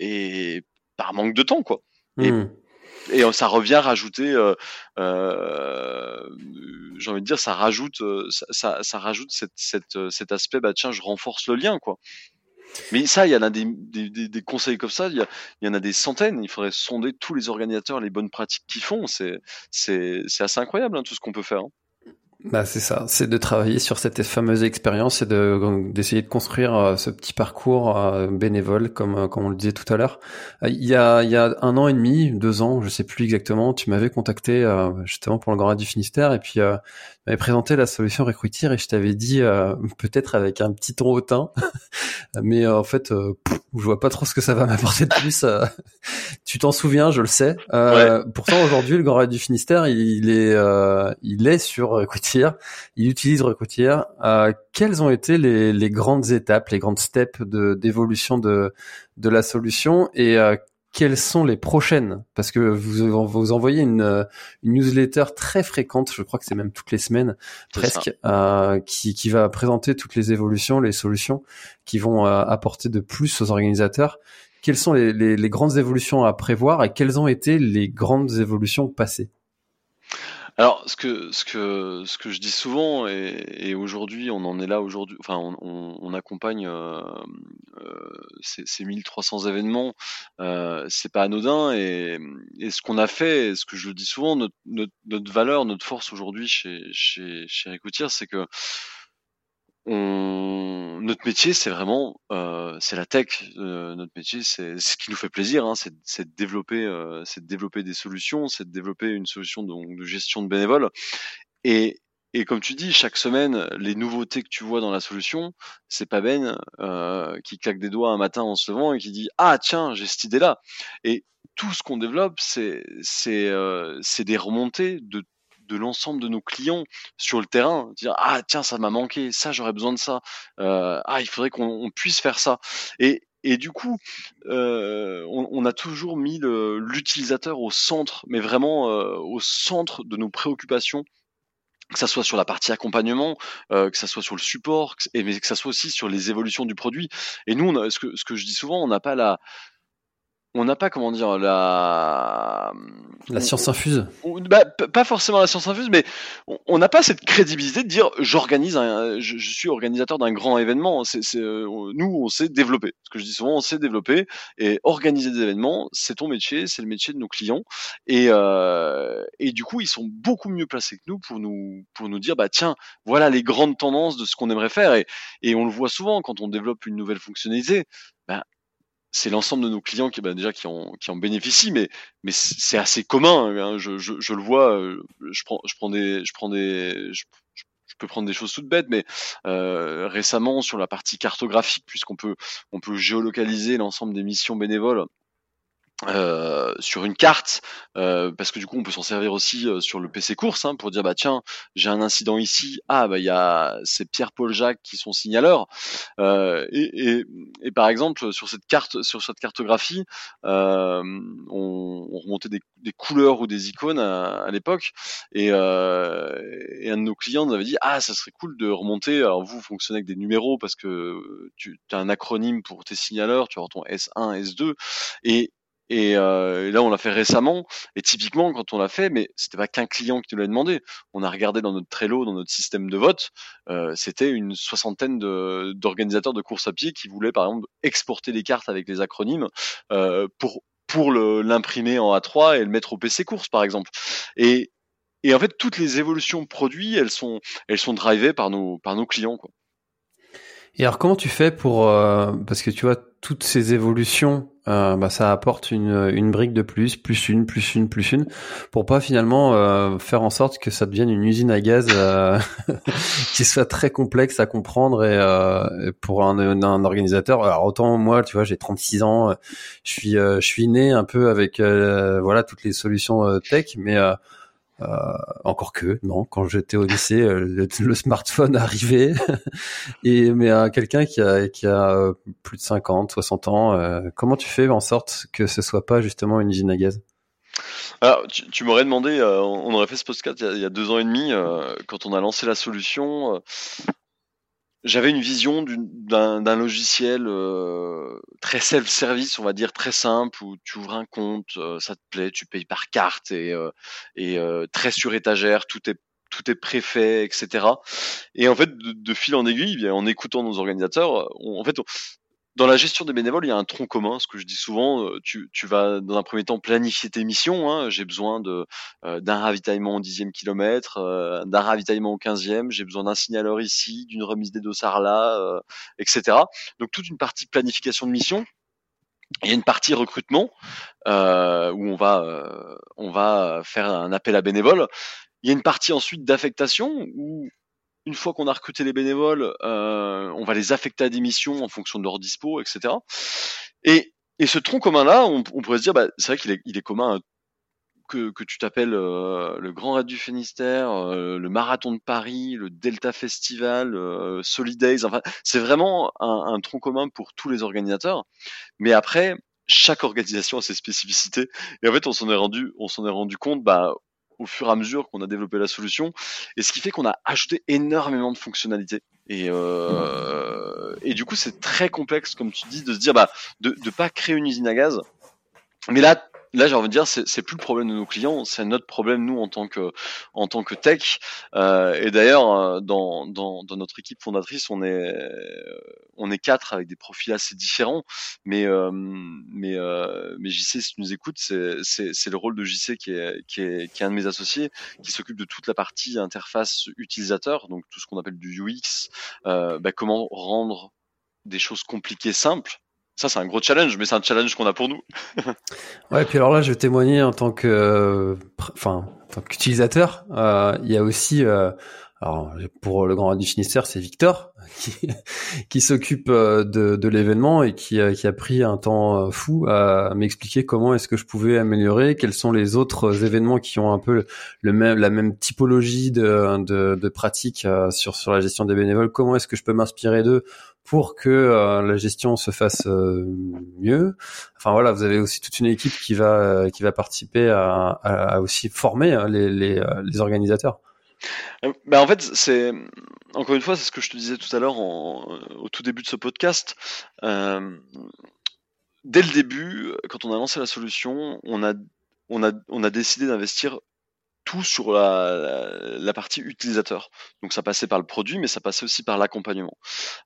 et par manque de temps quoi et, hmm. Et ça revient rajouter euh, euh, j'ai envie de dire ça rajoute ça, ça, rajoute cette, cette, cet aspect bah tiens je renforce le lien quoi mais ça, il y en a des, des, des, conseils comme ça, il y, en a des centaines. Il faudrait sonder tous les organisateurs, les bonnes pratiques qu'ils font. C'est assez incroyable hein, tout ce qu'on peut faire. Hein. Bah c'est ça, c'est de travailler sur cette fameuse expérience et de d'essayer de construire euh, ce petit parcours euh, bénévole comme euh, comme on le disait tout à l'heure. Il y a il y a un an et demi, deux ans, je sais plus exactement, tu m'avais contacté justement pour le Grand du Finistère et puis tu m'avais présenté la solution Recruitir et je t'avais dit peut-être avec un petit ton hautain, mais en fait je vois pas trop ce que ça va m'apporter de plus. Tu t'en souviens, je le sais. Pourtant aujourd'hui le Grand Raid du Finistère il, est il est sur Recruitir il utilise Recruitier. Euh, quelles ont été les, grandes étapes, les grandes steps d'évolution de, de, la solution et euh, quelles sont les prochaines? Parce que vous vous envoyez une, newsletter très fréquente, je crois que c'est même toutes les semaines presque, euh, qui, qui va présenter toutes les évolutions, les solutions qui vont apporter de plus aux organisateurs. Quelles sont les grandes évolutions à prévoir et quelles ont été les grandes évolutions passées? Alors, ce que, ce que, ce que je dis souvent, et, aujourd'hui, on en est là aujourd'hui, enfin, on, accompagne euh, euh, ces, ces, 1300 événements, euh, c'est pas anodin, et, et ce qu'on a fait, ce que je dis souvent, notre, notre, valeur, notre force aujourd'hui chez, chez, chez c'est que notre métier, c'est vraiment, euh, c'est la tech. Euh, notre métier, c'est ce qui nous fait plaisir, hein, c'est de développer, euh, c'est de développer des solutions, c'est de développer une solution de, de gestion de bénévoles. Et, et comme tu dis, chaque semaine, les nouveautés que tu vois dans la solution, c'est pas Ben euh, qui claque des doigts un matin en se levant et qui dit ah tiens j'ai cette idée là. Et tout ce qu'on développe, c'est c'est euh, c'est des remontées de de l'ensemble de nos clients sur le terrain, dire ah tiens ça m'a manqué, ça j'aurais besoin de ça, euh, ah il faudrait qu'on puisse faire ça. Et, et du coup, euh, on, a toujours mis l'utilisateur au centre, mais vraiment euh, au centre de nos préoccupations que ça soit sur la partie accompagnement, que ça soit sur le support, et mais que ça soit aussi sur les évolutions du produit. Et nous, on ce, que, ce que je dis souvent, on n'a pas la, on n'a pas comment dire la la science infuse. bah, pas forcément la science infuse, mais on n'a pas cette crédibilité de dire j'organise, je, suis organisateur d'un grand événement. C'est, euh, nous, on sait développer. Ce que je dis souvent, on sait développer et organiser des événements, c'est ton métier, c'est le métier de nos clients. Et, euh, et du coup, ils sont beaucoup mieux placés que nous pour nous pour nous dire bah tiens, voilà les grandes tendances de ce qu'on aimerait faire. Et, et on le voit souvent quand on développe une nouvelle fonctionnalité. Bah, c'est l'ensemble de nos clients qui, bah, déjà, qui en, qui en bénéficient, mais, c'est assez commun. Hein, je, le vois. Euh, je prends, je prends des, je prends des, je, peux prendre des choses toutes bêtes, mais euh, récemment sur la partie cartographique, puisqu'on peut, on peut géolocaliser l'ensemble des missions bénévoles euh, sur une carte euh, parce que du coup on peut s'en servir aussi euh, sur le PC course hein, pour dire bah tiens j'ai un incident ici. Ah bah il y a c'est Pierre Paul Jacques qui sont signaleurs. Et, et, et, par exemple sur cette carte sur cette cartographie on, on, remontait des, couleurs ou des icônes à, l'époque. Et, et, un de nos clients nous avait dit ah ça serait cool de remonter. Alors vous, vous fonctionnez avec des numéros parce que tu as un acronyme pour tes signaleurs tu as ton S1 S2 et euh, et, là, on l'a fait récemment. Et typiquement, quand on l'a fait, mais c'était pas qu'un client qui nous l'a demandé. On a regardé dans notre Trello, dans notre système de vote, euh, c'était une soixantaine d'organisateurs de, course à pied qui voulaient, par exemple, exporter les cartes avec les acronymes euh, pour pour l'imprimer en A3 et le mettre au PC course, par exemple. Et, et en fait, toutes les évolutions produits, elles sont elles sont drivées par nos par nos clients, quoi. Et alors comment tu fais pour euh, parce que tu vois toutes ces évolutions, euh, bah, ça apporte une, une brique de plus, plus une, plus une, plus une, pour pas finalement euh, faire en sorte que ça devienne une usine à gaz qui soit très complexe à comprendre et, pour un, un, organisateur. Alors autant moi, tu vois, j'ai 36 ans, je suis je suis né un peu avec voilà toutes les solutions tech, mais euh, encore que non, quand j'étais au lycée, euh, le, smartphone arrivait. et mais à quelqu'un qui a qui a euh, plus de 50, 60 ans, comment tu fais en sorte que ce soit pas justement une usine à gaz? Alors, tu, m'aurais demandé, euh, on aurait fait ce podcast il y, a, deux ans et demi, euh, quand on a lancé la solution. Euh, j'avais une vision d'un logiciel très self-service, on va dire très simple, où tu ouvres un compte, ça te plaît, tu payes par carte et, et très sur étagère, tout est tout est préfet, etc. Et en fait, de, fil en aiguille, en écoutant nos organisateurs, en fait, dans la gestion des bénévoles, il y a un tronc commun. Ce que je dis souvent, euh, tu, vas dans un premier temps planifier tes missions. Hein. J'ai besoin euh, d'un ravitaillement au dixième kilomètre, euh, d'un ravitaillement au quinzième. J'ai besoin d'un signaleur ici, d'une remise des dossards là, etc. Donc toute une partie planification de mission. Il y a une partie recrutement où on va on va faire un appel à bénévoles. Il y a une partie ensuite d'affectation où une fois qu'on a recruté les bénévoles, euh, on va les affecter à des missions en fonction de leur dispo, etc. Et, ce tronc commun-là, on, pourrait se dire, bah, c'est vrai qu'il est, il est commun que, que tu t'appelles euh, le Grand Raid du Finistère, euh, le Marathon de Paris, le Delta Festival, euh, Solidays, enfin, c'est vraiment un, un, tronc commun pour tous les organisateurs. Mais après, chaque organisation a ses spécificités. Et en fait, on s'en est rendu, on s'en est rendu compte, bah, au fur et à mesure qu'on a développé la solution, et ce qui fait qu'on a ajouté énormément de fonctionnalités. Et, euh, et du coup, c'est très complexe, comme tu dis, de se dire, bah, de ne pas créer une usine à gaz. Mais là, là, j'ai envie de dire, c'est plus le problème de nos clients, c'est notre problème nous en tant que en tant que tech. Euh, et d'ailleurs, euh, dans, dans, dans, notre équipe fondatrice, on est on est quatre avec des profils assez différents. Mais euh, mais euh, mais JC, si tu nous écoutes, c'est c'est le rôle de JC qui est qui est qui est un de mes associés, qui s'occupe de toute la partie interface utilisateur, donc tout ce qu'on appelle du UX. Euh, bah, comment rendre des choses compliquées simples ça c'est un gros challenge, mais c'est un challenge qu'on a pour nous. ouais, et puis alors là, je vais témoigner en tant que, enfin, en tant qu'utilisateur. Euh, il y a aussi, euh, alors pour le Grand du Finistère, c'est Victor qui, s'occupe euh, de, l'événement et qui, qui a pris un temps fou à m'expliquer comment est-ce que je pouvais améliorer, quels sont les autres événements qui ont un peu le même, la même typologie de, de, de pratique sur sur la gestion des bénévoles, comment est-ce que je peux m'inspirer d'eux pour que euh, la gestion se fasse euh, mieux. Enfin voilà, vous avez aussi toute une équipe qui va euh, qui va participer à, aussi former hein, les, les, organisateurs. Ben en fait, c'est encore une fois, c'est ce que je te disais tout à l'heure au tout début de ce podcast. Dès le début, quand on a lancé la solution, on a on a on a décidé d'investir tout sur la, partie utilisateur. Donc ça passait par le produit, mais ça passait aussi par l'accompagnement.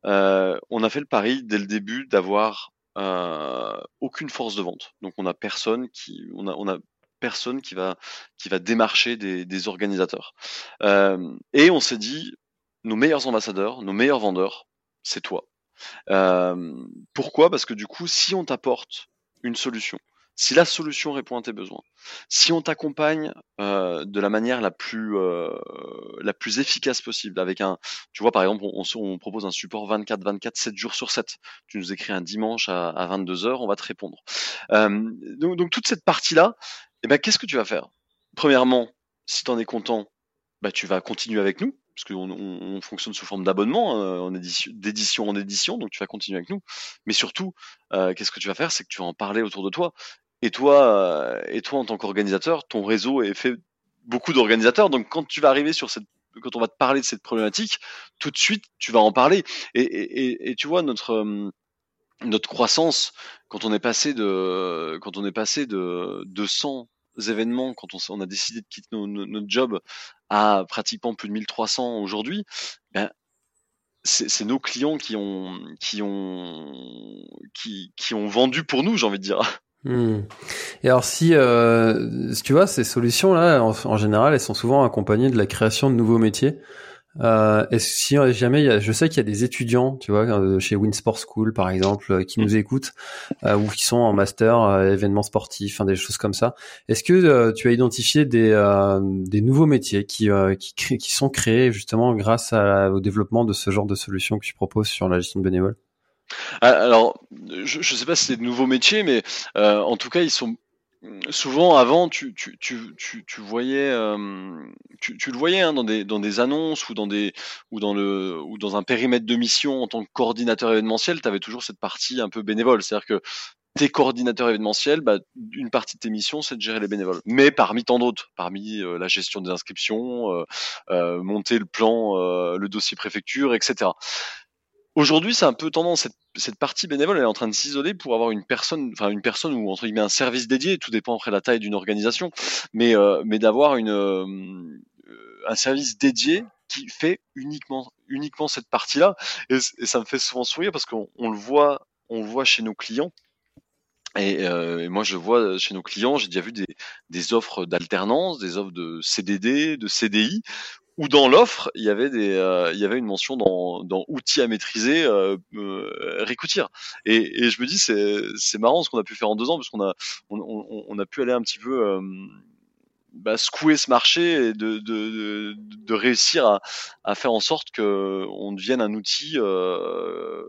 Euh, on a fait le pari dès le début d'avoir euh, aucune force de vente. Donc on a personne qui, on a, on a personne qui va, qui va démarcher des, organisateurs. Euh, et on s'est dit, nos meilleurs ambassadeurs, nos meilleurs vendeurs, c'est toi. pourquoi? Parce que du coup, si on t'apporte une solution, si la solution répond à tes besoins, si on t'accompagne euh, de la manière la plus euh, la plus efficace possible, avec un, tu vois par exemple, on, propose un support 24-24, 7 jours sur 7. Tu nous écris un dimanche à, à 22 h on va te répondre. Euh, donc, donc, toute cette partie là, eh ben qu'est-ce que tu vas faire? Premièrement, si tu en es content, bah, tu vas continuer avec nous parce qu'on on, fonctionne sous forme d'abonnement, euh, d'édition en édition, donc tu vas continuer avec nous. Mais surtout, euh, qu'est-ce que tu vas faire C'est que tu vas en parler autour de toi. Et toi, euh, et toi en tant qu'organisateur, ton réseau est fait beaucoup d'organisateurs. Donc quand tu vas arriver sur cette, quand on va te parler de cette problématique, tout de suite tu vas en parler. Et, et, et tu vois notre notre croissance quand on est passé de quand on est passé de 200 événements quand on, on a décidé de quitter notre job à pratiquement plus de 1300 aujourd'hui, ben, c'est nos clients qui ont qui ont qui, qui ont vendu pour nous, j'ai envie de dire. Hmm. Et alors si, euh, tu vois, ces solutions là, en, général, elles sont souvent accompagnées de la création de nouveaux métiers. Euh, Est-ce si jamais, il y a, je sais qu'il y a des étudiants, tu vois, euh, chez Winsport School par exemple, euh, qui nous écoutent euh, ou qui sont en master euh, événements sportifs, hein, des choses comme ça. Est-ce que tu as identifié des, des nouveaux métiers qui, qui, qui sont créés justement grâce à, au développement de ce genre de solutions que tu proposes sur la gestion de bénévoles? Ah, alors, je ne sais pas si c'est de nouveaux métiers, mais en tout cas, ils sont souvent avant tu tu tu tu, voyais euh, tu, le voyais hein, dans des dans des annonces ou dans des ou dans le ou dans un périmètre de mission en tant que coordinateur événementiel tu toujours cette partie un peu bénévole c'est à dire que t'es coordinateur événementiel, bah, une partie de tes missions, c'est de gérer les bénévoles. Mais parmi tant d'autres, parmi la gestion des inscriptions, monter le plan, le dossier préfecture, etc. Aujourd'hui, c'est un peu tendance. Cette, cette, partie bénévole elle est en train de s'isoler pour avoir une personne, enfin une personne ou entre guillemets un service dédié. Tout dépend après la taille d'une organisation, mais euh, mais d'avoir une euh, un service dédié qui fait uniquement uniquement cette partie-là. Et, ça me fait souvent sourire parce qu'on le voit, on le voit chez nos clients. Et, euh, moi, je vois chez nos clients, j'ai déjà vu des, des offres d'alternance, des offres de CDD, de CDI, ou dans l'offre, il y avait des, euh, il y avait une mention dans, dans outils à maîtriser, euh, euh, Et, et, je me dis c'est, c'est marrant ce qu'on a pu faire en deux ans parce qu'on a, on, on, on, a pu aller un petit peu euh, bah, secouer ce marché et de, de, de, de réussir à, à, faire en sorte que on devienne un outil euh,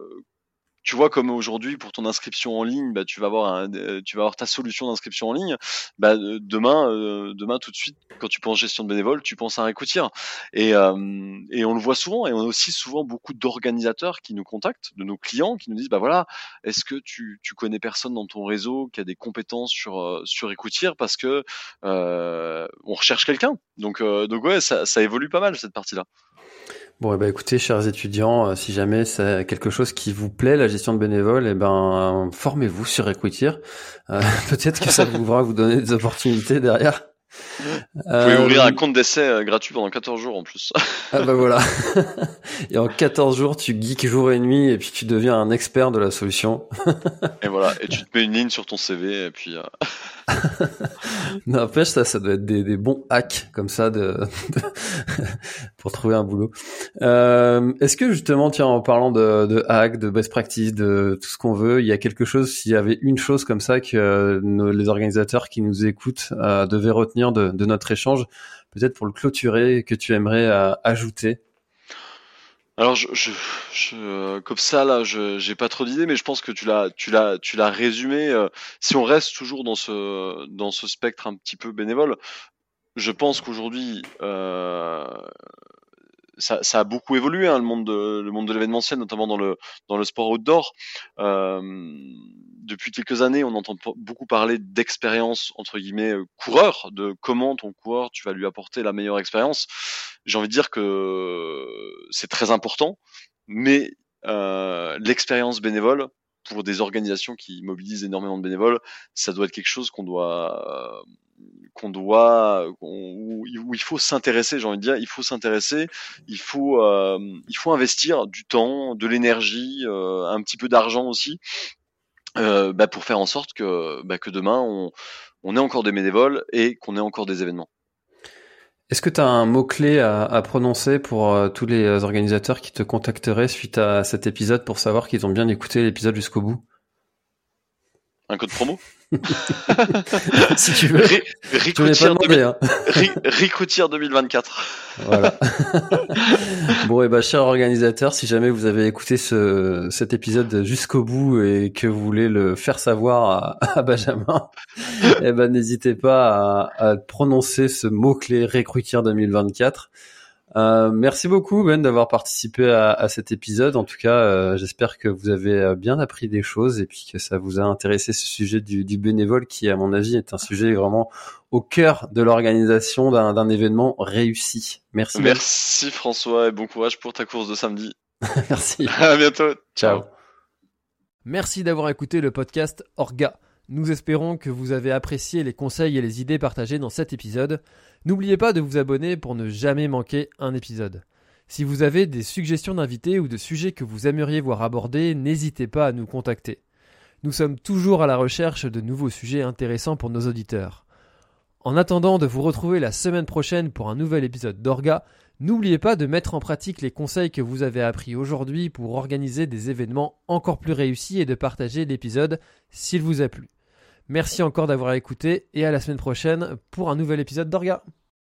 tu vois comme aujourd'hui pour ton inscription en ligne, bah, tu vas avoir un, euh, ta solution d'inscription en ligne. Bah, euh, demain, euh, demain tout de suite, quand tu penses gestion de bénévoles, tu penses à Récoutier. Et, et on le voit souvent, et on a aussi souvent beaucoup d'organisateurs qui nous contactent, de nos clients, qui nous disent bah voilà, est-ce que tu, tu connais personne dans ton réseau qui a des compétences sur sur Écoutier parce que on recherche quelqu'un. Donc donc ouais, ça, ça évolue pas mal cette partie-là. Bon, eh ben, écoutez, chers étudiants, euh, si jamais c'est quelque chose qui vous plaît, la gestion de bénévoles, eh ben, formez-vous sur Equitir. Euh, peut-être que ça pourra vous donner des opportunités derrière. Vous pouvez ouvrir un compte d'essai gratuit pendant 14 jours en plus. ah bah voilà. et en 14 jours, tu geeks jour et nuit et puis tu deviens un expert de la solution. et voilà, et tu te mets une ligne sur ton CV et puis... N'empêche, ça, ça doit être des, bons hacks comme ça de, pour trouver un boulot. Euh, Est-ce que justement, tiens, en parlant de, hacks, de best practice, de tout ce qu'on veut, il y a quelque chose, s'il y avait une chose comme ça que euh, les organisateurs qui nous écoutent euh, devaient retenir de, de notre échange, peut-être pour le clôturer, que tu aimerais euh, ajouter? Alors, je, je, je, comme ça là, je j'ai pas trop d'idées, mais je pense que tu l'as, tu l'as, tu l'as résumé. Euh, si on reste toujours dans ce dans ce spectre un petit peu bénévole, je pense qu'aujourd'hui, euh, ça, ça, a beaucoup évolué, hein, le monde de le monde de l'événementiel, notamment dans le dans le sport outdoor. Euh, depuis quelques années, on entend beaucoup parler d'expérience entre guillemets euh, coureur, de comment ton coureur tu vas lui apporter la meilleure expérience. J'ai envie de dire que c'est très important, mais euh, l'expérience bénévole pour des organisations qui mobilisent énormément de bénévoles, ça doit être quelque chose qu'on doit qu'on doit où, il faut s'intéresser j'ai envie de dire il faut s'intéresser il faut euh, il faut investir du temps de l'énergie euh, un petit peu d'argent aussi euh, bah, pour faire en sorte que bah, que demain on on ait encore des bénévoles et qu'on ait encore des événements. Est-ce que tu as un mot-clé à, à, prononcer pour tous les organisateurs qui te contacteraient suite à cet épisode pour savoir qu'ils ont bien écouté l'épisode jusqu'au bout? Un code promo si tu veux. Ricoutier 2024. Hein. voilà. bon, et bah, cher organisateur, si jamais vous avez écouté ce, cet épisode jusqu'au bout et que vous voulez le faire savoir à, Benjamin, eh ben, n'hésitez pas à, à, prononcer ce mot-clé Recruitier 2024. Euh, merci beaucoup Ben d'avoir participé à, à, cet épisode. En tout cas, euh, j'espère que vous avez euh, bien appris des choses et puis que ça vous a intéressé ce sujet du, du bénévole qui, à mon avis, est un sujet vraiment au cœur de l'organisation d'un événement réussi. Merci. Ben. Merci François et bon courage pour ta course de samedi. merci. À bientôt. Ciao. Merci d'avoir écouté le podcast Orga. Nous espérons que vous avez apprécié les conseils et les idées partagées dans cet épisode. N'oubliez pas de vous abonner pour ne jamais manquer un épisode. Si vous avez des suggestions d'invités ou de sujets que vous aimeriez voir abordés, n'hésitez pas à nous contacter. Nous sommes toujours à la recherche de nouveaux sujets intéressants pour nos auditeurs. En attendant de vous retrouver la semaine prochaine pour un nouvel épisode d'Orga, n'oubliez pas de mettre en pratique les conseils que vous avez appris aujourd'hui pour organiser des événements encore plus réussis et de partager l'épisode s'il vous a plu. Merci encore d'avoir écouté et à la semaine prochaine pour un nouvel épisode d'Orga.